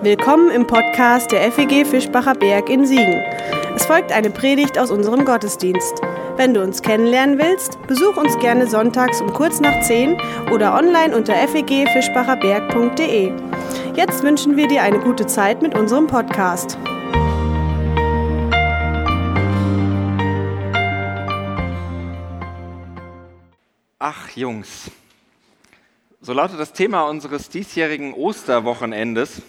Willkommen im Podcast der FEG Fischbacher Berg in Siegen. Es folgt eine Predigt aus unserem Gottesdienst. Wenn du uns kennenlernen willst, besuch uns gerne sonntags um kurz nach 10 oder online unter fegfischbacherberg.de. Jetzt wünschen wir dir eine gute Zeit mit unserem Podcast. Ach Jungs, so lautet das Thema unseres diesjährigen Osterwochenendes.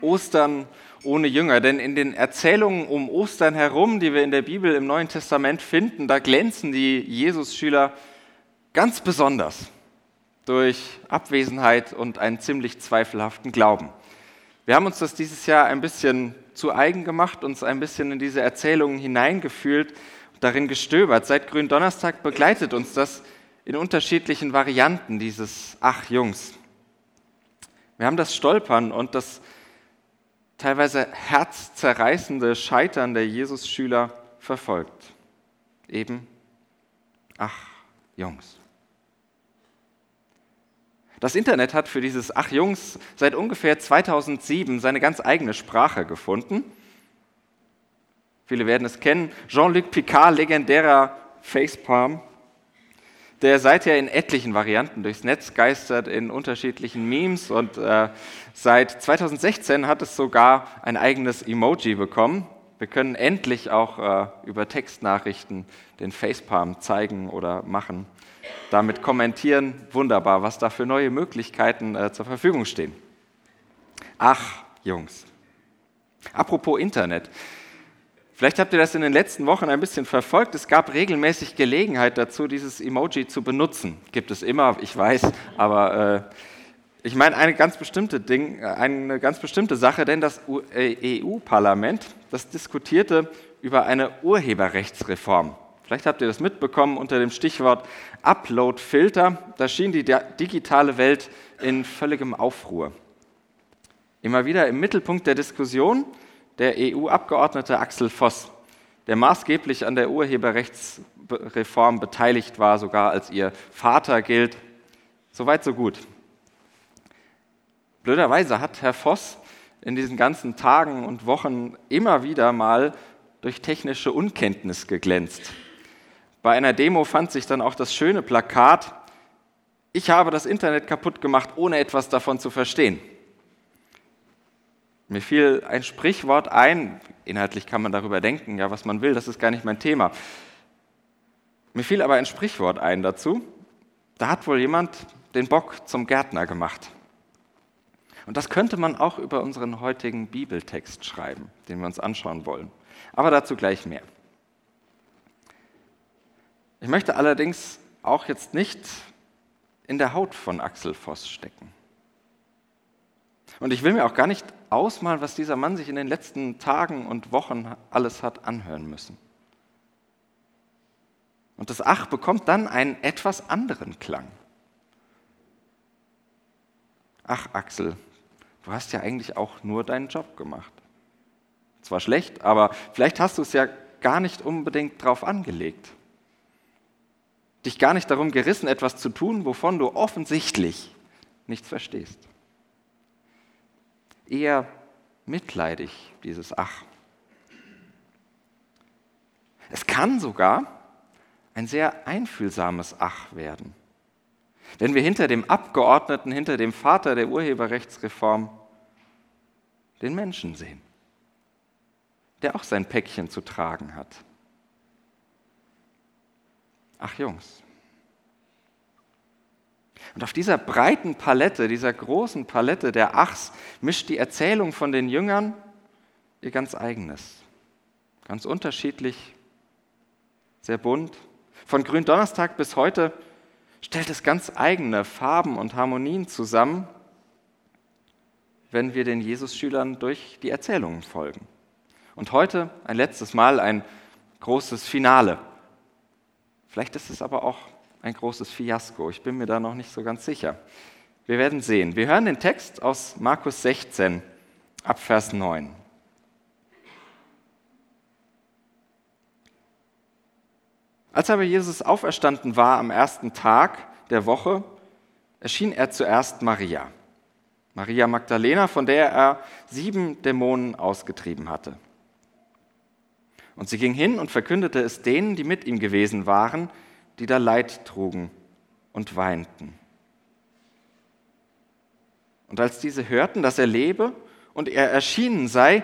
Ostern ohne Jünger. Denn in den Erzählungen um Ostern herum, die wir in der Bibel im Neuen Testament finden, da glänzen die Jesus-Schüler ganz besonders durch Abwesenheit und einen ziemlich zweifelhaften Glauben. Wir haben uns das dieses Jahr ein bisschen zu eigen gemacht, uns ein bisschen in diese Erzählungen hineingefühlt, darin gestöbert. Seit Gründonnerstag begleitet uns das in unterschiedlichen Varianten, dieses Ach Jungs. Wir haben das Stolpern und das teilweise herzzerreißende Scheitern der Jesus-Schüler verfolgt. Eben, ach Jungs. Das Internet hat für dieses Ach Jungs seit ungefähr 2007 seine ganz eigene Sprache gefunden. Viele werden es kennen. Jean-Luc Picard, legendärer Facepalm, der seither in etlichen Varianten durchs Netz geistert, in unterschiedlichen Memes und äh, seit 2016 hat es sogar ein eigenes Emoji bekommen. Wir können endlich auch äh, über Textnachrichten den Facepalm zeigen oder machen. Damit kommentieren, wunderbar, was da für neue Möglichkeiten äh, zur Verfügung stehen. Ach, Jungs. Apropos Internet. Vielleicht habt ihr das in den letzten Wochen ein bisschen verfolgt. Es gab regelmäßig Gelegenheit dazu, dieses Emoji zu benutzen. Gibt es immer, ich weiß, aber äh, ich meine eine ganz bestimmte Ding, eine ganz bestimmte Sache, denn das EU-Parlament, das diskutierte über eine Urheberrechtsreform. Vielleicht habt ihr das mitbekommen unter dem Stichwort Upload-Filter. Da schien die digitale Welt in völligem Aufruhr. Immer wieder im Mittelpunkt der Diskussion der EU-Abgeordnete Axel Voss, der maßgeblich an der Urheberrechtsreform beteiligt war, sogar als ihr Vater gilt. Soweit, so gut. Blöderweise hat Herr Voss in diesen ganzen Tagen und Wochen immer wieder mal durch technische Unkenntnis geglänzt. Bei einer Demo fand sich dann auch das schöne Plakat, ich habe das Internet kaputt gemacht, ohne etwas davon zu verstehen. Mir fiel ein Sprichwort ein, inhaltlich kann man darüber denken, ja, was man will, das ist gar nicht mein Thema. Mir fiel aber ein Sprichwort ein dazu. Da hat wohl jemand den Bock zum Gärtner gemacht. Und das könnte man auch über unseren heutigen Bibeltext schreiben, den wir uns anschauen wollen. Aber dazu gleich mehr. Ich möchte allerdings auch jetzt nicht in der Haut von Axel Voss stecken. Und ich will mir auch gar nicht ausmalen, was dieser Mann sich in den letzten Tagen und Wochen alles hat anhören müssen. Und das Ach bekommt dann einen etwas anderen Klang. Ach, Axel, du hast ja eigentlich auch nur deinen Job gemacht. Zwar schlecht, aber vielleicht hast du es ja gar nicht unbedingt drauf angelegt. Dich gar nicht darum gerissen, etwas zu tun, wovon du offensichtlich nichts verstehst eher mitleidig, dieses Ach. Es kann sogar ein sehr einfühlsames Ach werden. Wenn wir hinter dem Abgeordneten, hinter dem Vater der Urheberrechtsreform den Menschen sehen, der auch sein Päckchen zu tragen hat. Ach Jungs, und auf dieser breiten Palette, dieser großen Palette der Achs, mischt die Erzählung von den Jüngern ihr ganz eigenes. Ganz unterschiedlich, sehr bunt. Von Gründonnerstag bis heute stellt es ganz eigene Farben und Harmonien zusammen, wenn wir den Jesus-Schülern durch die Erzählungen folgen. Und heute ein letztes Mal ein großes Finale. Vielleicht ist es aber auch ein großes Fiasko. Ich bin mir da noch nicht so ganz sicher. Wir werden sehen. Wir hören den Text aus Markus 16 ab Vers 9. Als aber Jesus auferstanden war am ersten Tag der Woche, erschien er zuerst Maria. Maria Magdalena, von der er sieben Dämonen ausgetrieben hatte. Und sie ging hin und verkündete es denen, die mit ihm gewesen waren, die da Leid trugen und weinten. Und als diese hörten, dass er lebe und er erschienen sei,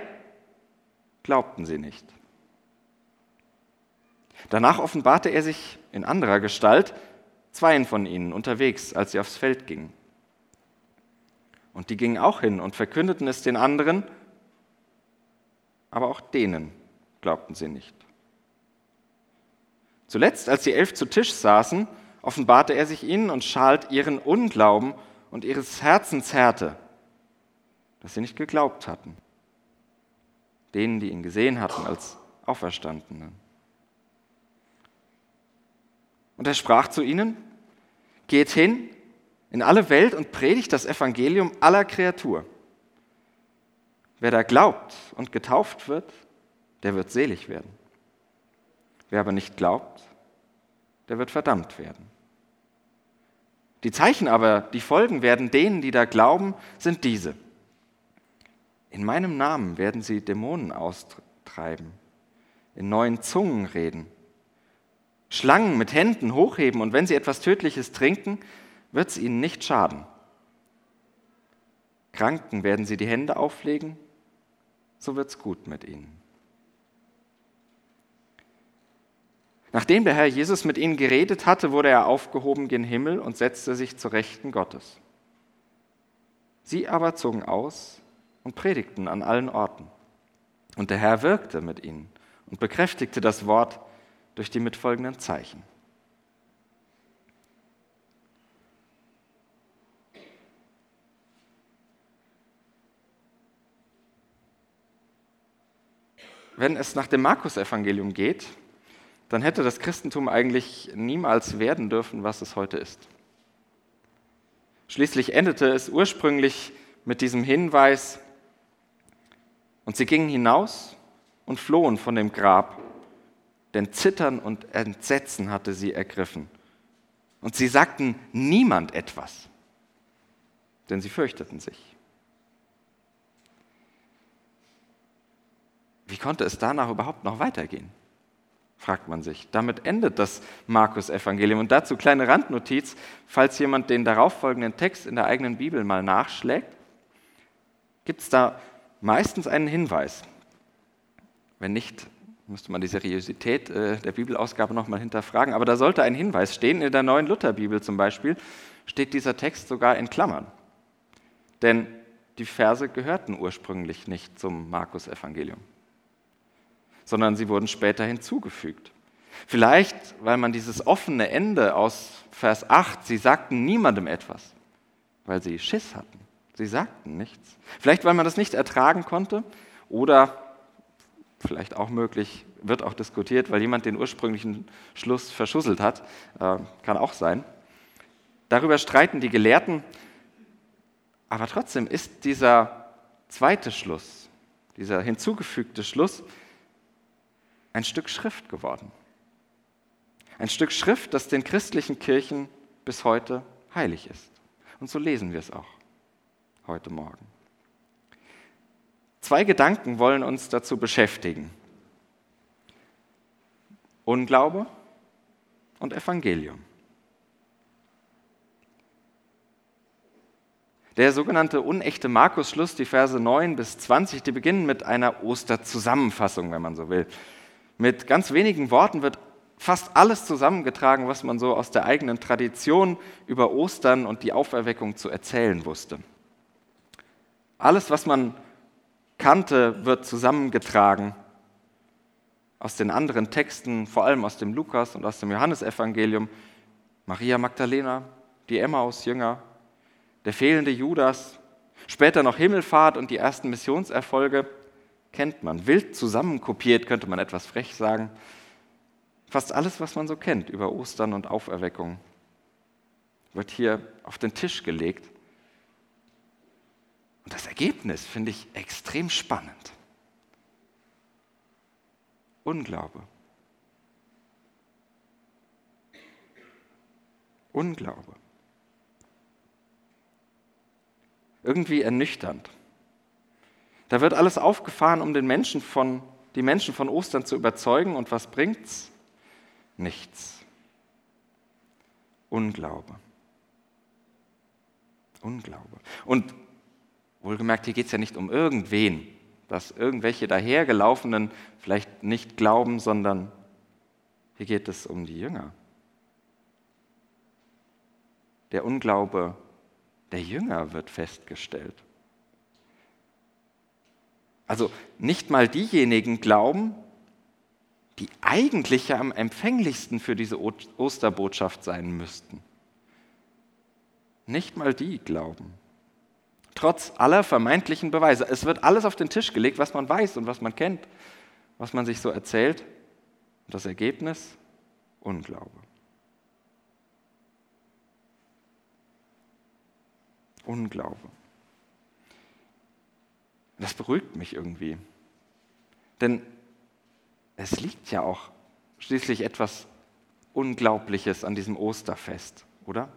glaubten sie nicht. Danach offenbarte er sich in anderer Gestalt zweien von ihnen unterwegs, als sie aufs Feld gingen. Und die gingen auch hin und verkündeten es den anderen, aber auch denen glaubten sie nicht. Zuletzt, als die elf zu Tisch saßen, offenbarte er sich ihnen und schalt ihren Unglauben und ihres Herzens Härte, dass sie nicht geglaubt hatten, denen, die ihn gesehen hatten als Auferstandenen. Und er sprach zu ihnen, geht hin in alle Welt und predigt das Evangelium aller Kreatur. Wer da glaubt und getauft wird, der wird selig werden. Wer aber nicht glaubt, der wird verdammt werden. Die Zeichen aber, die folgen werden denen, die da glauben, sind diese. In meinem Namen werden sie Dämonen austreiben, in neuen Zungen reden, Schlangen mit Händen hochheben und wenn sie etwas Tödliches trinken, wird es ihnen nicht schaden. Kranken werden sie die Hände auflegen, so wird es gut mit ihnen. Nachdem der Herr Jesus mit ihnen geredet hatte, wurde er aufgehoben gen Himmel und setzte sich zur Rechten Gottes. Sie aber zogen aus und predigten an allen Orten. Und der Herr wirkte mit ihnen und bekräftigte das Wort durch die mitfolgenden Zeichen. Wenn es nach dem Markus-Evangelium geht, dann hätte das Christentum eigentlich niemals werden dürfen, was es heute ist. Schließlich endete es ursprünglich mit diesem Hinweis, und sie gingen hinaus und flohen von dem Grab, denn Zittern und Entsetzen hatte sie ergriffen. Und sie sagten niemand etwas, denn sie fürchteten sich. Wie konnte es danach überhaupt noch weitergehen? Fragt man sich. Damit endet das Markus-Evangelium. Und dazu kleine Randnotiz, falls jemand den darauffolgenden Text in der eigenen Bibel mal nachschlägt, gibt es da meistens einen Hinweis. Wenn nicht, müsste man die Seriosität äh, der Bibelausgabe nochmal hinterfragen. Aber da sollte ein Hinweis stehen. In der neuen Lutherbibel zum Beispiel steht dieser Text sogar in Klammern. Denn die Verse gehörten ursprünglich nicht zum Markus-Evangelium sondern sie wurden später hinzugefügt. Vielleicht, weil man dieses offene Ende aus Vers 8, sie sagten niemandem etwas, weil sie Schiss hatten. Sie sagten nichts. Vielleicht, weil man das nicht ertragen konnte oder vielleicht auch möglich, wird auch diskutiert, weil jemand den ursprünglichen Schluss verschusselt hat. Äh, kann auch sein. Darüber streiten die Gelehrten. Aber trotzdem ist dieser zweite Schluss, dieser hinzugefügte Schluss, ein Stück Schrift geworden. Ein Stück Schrift, das den christlichen Kirchen bis heute heilig ist. Und so lesen wir es auch heute Morgen. Zwei Gedanken wollen uns dazu beschäftigen. Unglaube und Evangelium. Der sogenannte unechte Markus-Schluss, die Verse 9 bis 20, die beginnen mit einer Osterzusammenfassung, wenn man so will. Mit ganz wenigen Worten wird fast alles zusammengetragen, was man so aus der eigenen Tradition über Ostern und die Auferweckung zu erzählen wusste. Alles, was man kannte, wird zusammengetragen aus den anderen Texten, vor allem aus dem Lukas und aus dem Johannesevangelium. Maria Magdalena, die Emmaus-Jünger, der fehlende Judas, später noch Himmelfahrt und die ersten Missionserfolge kennt man. Wild zusammenkopiert, könnte man etwas frech sagen. Fast alles, was man so kennt über Ostern und Auferweckung, wird hier auf den Tisch gelegt. Und das Ergebnis finde ich extrem spannend. Unglaube. Unglaube. irgendwie ernüchternd. Da wird alles aufgefahren, um den Menschen von, die Menschen von Ostern zu überzeugen. Und was bringt's? Nichts. Unglaube. Unglaube. Und wohlgemerkt, hier geht es ja nicht um irgendwen, dass irgendwelche dahergelaufenen vielleicht nicht glauben, sondern hier geht es um die Jünger. Der Unglaube der Jünger wird festgestellt. Also nicht mal diejenigen glauben, die eigentlich ja am empfänglichsten für diese Osterbotschaft sein müssten. Nicht mal die glauben. Trotz aller vermeintlichen Beweise. Es wird alles auf den Tisch gelegt, was man weiß und was man kennt, was man sich so erzählt. Und das Ergebnis? Unglaube. Unglaube. Das beruhigt mich irgendwie. Denn es liegt ja auch schließlich etwas Unglaubliches an diesem Osterfest, oder?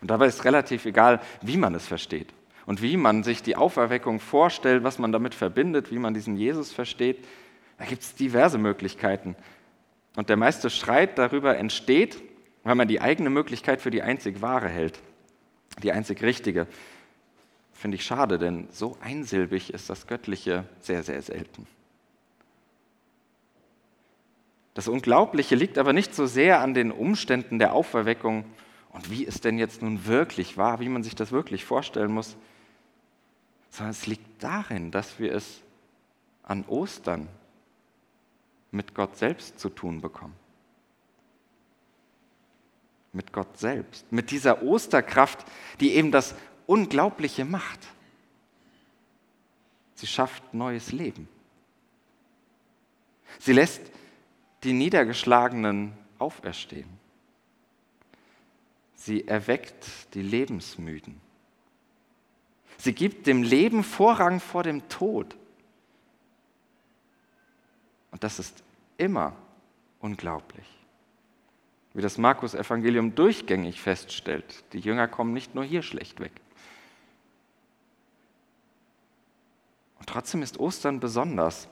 Und dabei ist relativ egal, wie man es versteht und wie man sich die Auferweckung vorstellt, was man damit verbindet, wie man diesen Jesus versteht. Da gibt es diverse Möglichkeiten. Und der meiste Streit darüber entsteht, weil man die eigene Möglichkeit für die einzig wahre hält, die einzig richtige. Finde ich schade, denn so einsilbig ist das Göttliche sehr, sehr selten. Das Unglaubliche liegt aber nicht so sehr an den Umständen der Auferweckung und wie es denn jetzt nun wirklich war, wie man sich das wirklich vorstellen muss, sondern es liegt darin, dass wir es an Ostern mit Gott selbst zu tun bekommen. Mit Gott selbst, mit dieser Osterkraft, die eben das Unglaubliche macht. Sie schafft neues Leben. Sie lässt die Niedergeschlagenen auferstehen. Sie erweckt die Lebensmüden. Sie gibt dem Leben Vorrang vor dem Tod. Und das ist immer unglaublich. Wie das Markus-Evangelium durchgängig feststellt, die Jünger kommen nicht nur hier schlecht weg. Trotzdem ist Ostern besonders,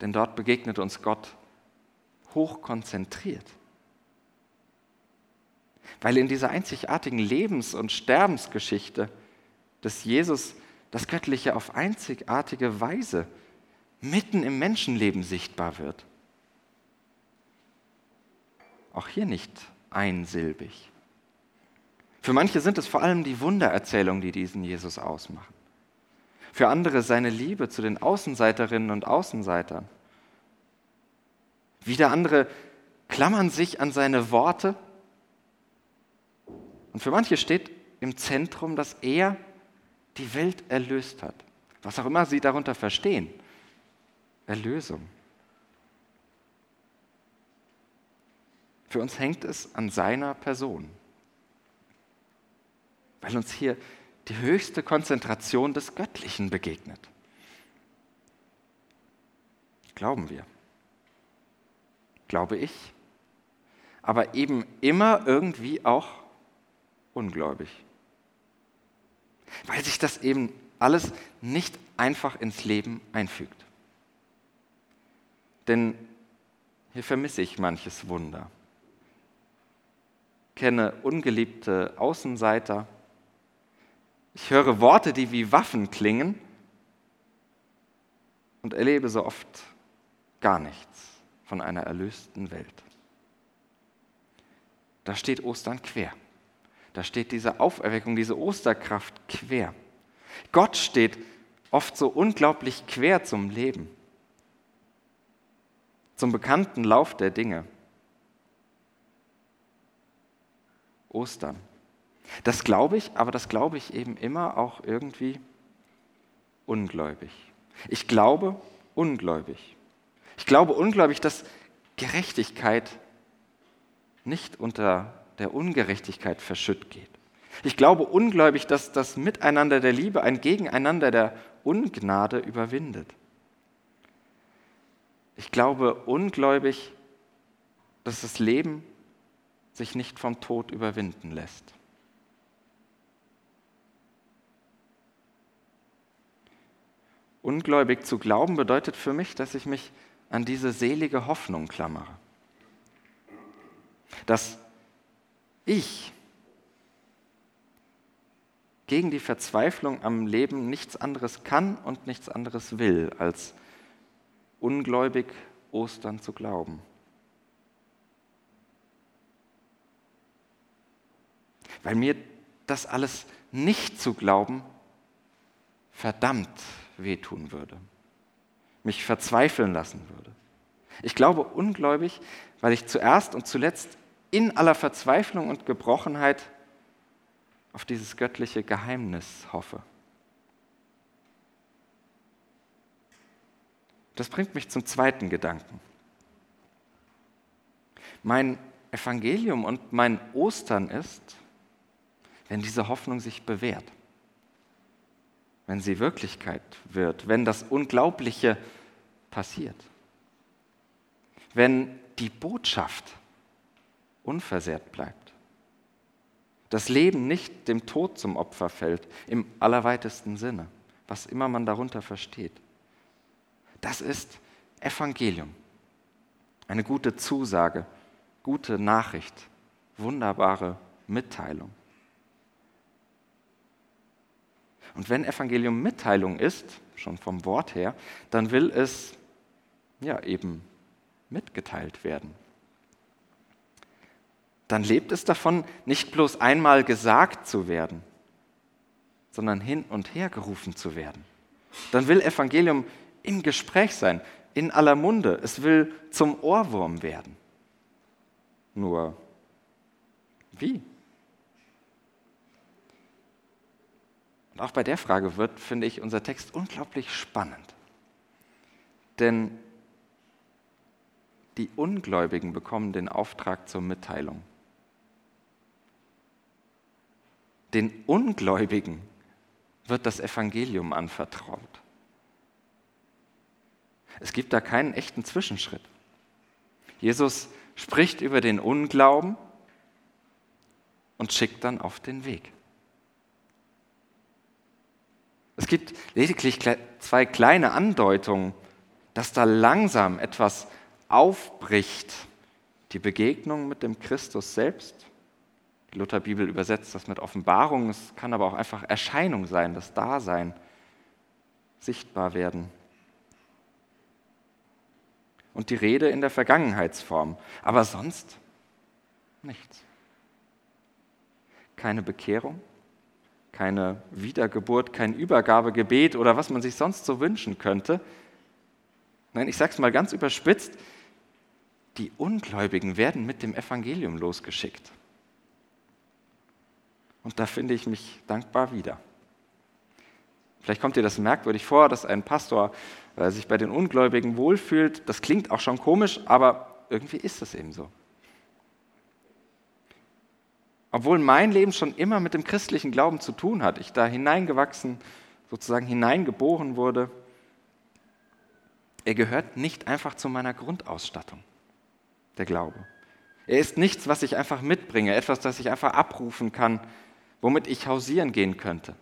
denn dort begegnet uns Gott hochkonzentriert. Weil in dieser einzigartigen Lebens- und Sterbensgeschichte des Jesus das Göttliche auf einzigartige Weise mitten im Menschenleben sichtbar wird. Auch hier nicht einsilbig. Für manche sind es vor allem die Wundererzählungen, die diesen Jesus ausmachen für andere seine Liebe zu den Außenseiterinnen und Außenseitern. Wieder andere klammern sich an seine Worte. Und für manche steht im Zentrum, dass er die Welt erlöst hat. Was auch immer sie darunter verstehen. Erlösung. Für uns hängt es an seiner Person, weil uns hier die höchste Konzentration des Göttlichen begegnet. Glauben wir. Glaube ich. Aber eben immer irgendwie auch ungläubig. Weil sich das eben alles nicht einfach ins Leben einfügt. Denn hier vermisse ich manches Wunder. Kenne ungeliebte Außenseiter, ich höre Worte, die wie Waffen klingen und erlebe so oft gar nichts von einer erlösten Welt. Da steht Ostern quer. Da steht diese Auferweckung, diese Osterkraft quer. Gott steht oft so unglaublich quer zum Leben, zum bekannten Lauf der Dinge. Ostern. Das glaube ich, aber das glaube ich eben immer auch irgendwie ungläubig. Ich glaube ungläubig. Ich glaube ungläubig, dass Gerechtigkeit nicht unter der Ungerechtigkeit verschütt geht. Ich glaube ungläubig, dass das Miteinander der Liebe ein Gegeneinander der Ungnade überwindet. Ich glaube ungläubig, dass das Leben sich nicht vom Tod überwinden lässt. Ungläubig zu glauben bedeutet für mich, dass ich mich an diese selige Hoffnung klammere. Dass ich gegen die Verzweiflung am Leben nichts anderes kann und nichts anderes will, als ungläubig Ostern zu glauben. Weil mir das alles nicht zu glauben verdammt wehtun würde, mich verzweifeln lassen würde. Ich glaube ungläubig, weil ich zuerst und zuletzt in aller Verzweiflung und Gebrochenheit auf dieses göttliche Geheimnis hoffe. Das bringt mich zum zweiten Gedanken. Mein Evangelium und mein Ostern ist, wenn diese Hoffnung sich bewährt, wenn sie Wirklichkeit wird, wenn das Unglaubliche passiert, wenn die Botschaft unversehrt bleibt, das Leben nicht dem Tod zum Opfer fällt, im allerweitesten Sinne, was immer man darunter versteht. Das ist Evangelium, eine gute Zusage, gute Nachricht, wunderbare Mitteilung. Und wenn Evangelium Mitteilung ist, schon vom Wort her, dann will es ja eben mitgeteilt werden. Dann lebt es davon, nicht bloß einmal gesagt zu werden, sondern hin und her gerufen zu werden. Dann will Evangelium im Gespräch sein, in aller Munde. Es will zum Ohrwurm werden. Nur wie? Und auch bei der Frage wird, finde ich, unser Text unglaublich spannend. Denn die Ungläubigen bekommen den Auftrag zur Mitteilung. Den Ungläubigen wird das Evangelium anvertraut. Es gibt da keinen echten Zwischenschritt. Jesus spricht über den Unglauben und schickt dann auf den Weg. Es gibt lediglich zwei kleine Andeutungen, dass da langsam etwas aufbricht. Die Begegnung mit dem Christus selbst. Die Lutherbibel übersetzt das mit Offenbarung. Es kann aber auch einfach Erscheinung sein, das Dasein, sichtbar werden. Und die Rede in der Vergangenheitsform. Aber sonst nichts. Keine Bekehrung, keine Wiedergeburt, kein Übergabegebet oder was man sich sonst so wünschen könnte. Nein, ich sage es mal ganz überspitzt, die Ungläubigen werden mit dem Evangelium losgeschickt. Und da finde ich mich dankbar wieder. Vielleicht kommt dir das merkwürdig vor, dass ein Pastor äh, sich bei den Ungläubigen wohlfühlt. Das klingt auch schon komisch, aber irgendwie ist es eben so. Obwohl mein Leben schon immer mit dem christlichen Glauben zu tun hat, ich da hineingewachsen, sozusagen hineingeboren wurde, er gehört nicht einfach zu meiner Grundausstattung, der Glaube. Er ist nichts, was ich einfach mitbringe, etwas, das ich einfach abrufen kann, womit ich hausieren gehen könnte.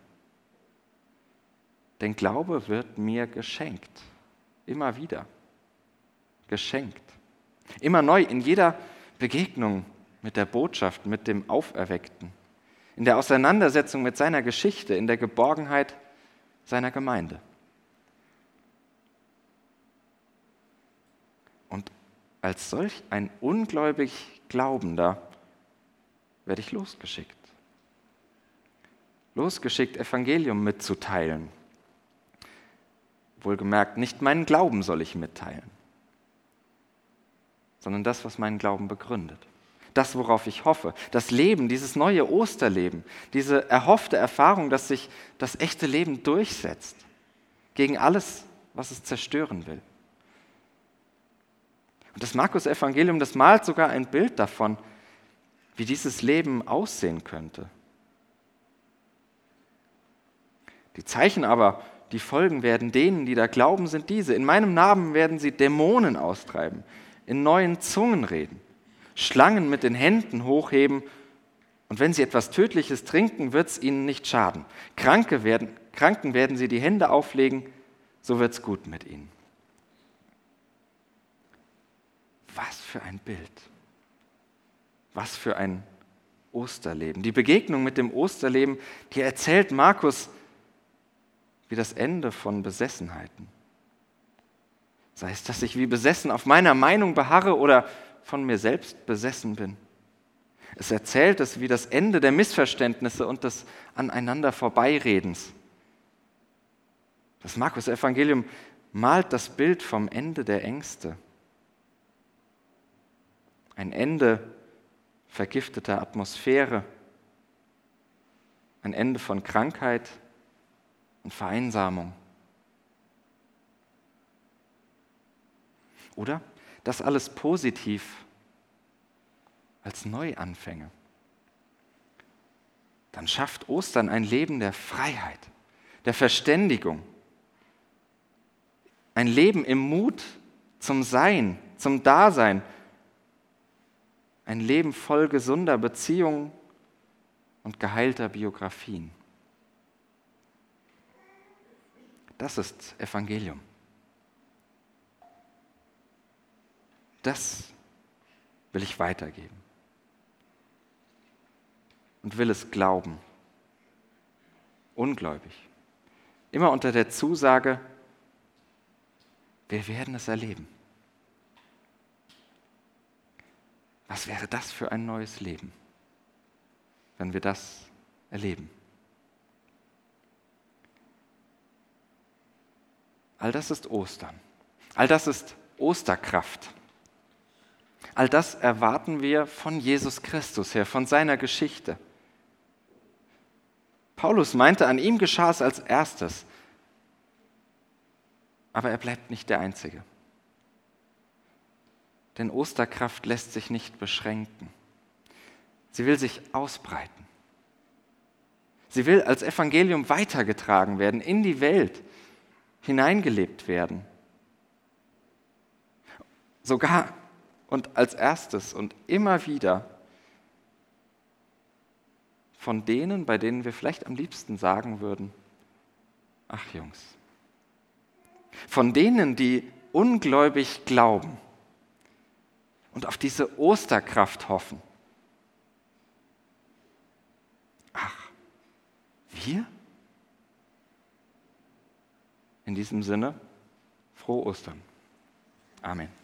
Denn Glaube wird mir geschenkt, immer wieder geschenkt. Immer neu in jeder Begegnung mit der Botschaft, mit dem Auferweckten, in der Auseinandersetzung mit seiner Geschichte, in der Geborgenheit seiner Gemeinde. Und als solch ein ungläubig Glaubender werde ich losgeschickt. Losgeschickt, Evangelium mitzuteilen. Wohlgemerkt, nicht meinen Glauben soll ich mitteilen, sondern das, was meinen Glauben begründet das, worauf ich hoffe. Das Leben, dieses neue Osterleben, diese erhoffte Erfahrung, dass sich das echte Leben durchsetzt gegen alles, was es zerstören will. Und das Markus-Evangelium, das malt sogar ein Bild davon, wie dieses Leben aussehen könnte. Die Zeichen aber, die folgen werden denen, die da glauben, sind diese. In meinem Namen werden sie Dämonen austreiben, in neuen Zungen reden. Schlangen mit den Händen hochheben und wenn sie etwas Tödliches trinken, wird es ihnen nicht schaden. Kranke werden, Kranken werden sie die Hände auflegen, so wird's gut mit ihnen. Was für ein Bild. Was für ein Osterleben. Die Begegnung mit dem Osterleben, die erzählt Markus wie das Ende von Besessenheiten. Sei es, dass ich wie besessen auf meiner Meinung beharre oder von mir selbst besessen bin. Es erzählt es wie das Ende der Missverständnisse und des aneinander Vorbeiredens. Das Markus-Evangelium malt das Bild vom Ende der Ängste. Ein Ende vergifteter Atmosphäre, ein Ende von Krankheit und Vereinsamung. Oder das alles positiv als Neuanfänge. Dann schafft Ostern ein Leben der Freiheit, der Verständigung, ein Leben im Mut zum Sein, zum Dasein, ein Leben voll gesunder Beziehungen und geheilter Biografien. Das ist Evangelium. Das will ich weitergeben. Und will es glauben. Ungläubig. Immer unter der Zusage, wir werden es erleben. Was wäre das für ein neues Leben, wenn wir das erleben? All das ist Ostern. All das ist Osterkraft. All das erwarten wir von Jesus Christus her, von seiner Geschichte. Paulus meinte, an ihm geschah es als erstes. Aber er bleibt nicht der Einzige. Denn Osterkraft lässt sich nicht beschränken. Sie will sich ausbreiten. Sie will als Evangelium weitergetragen werden, in die Welt hineingelebt werden. Sogar und als erstes und immer wieder von denen, bei denen wir vielleicht am liebsten sagen würden, ach Jungs, von denen, die ungläubig glauben und auf diese Osterkraft hoffen. Ach, wir? In diesem Sinne, frohe Ostern. Amen.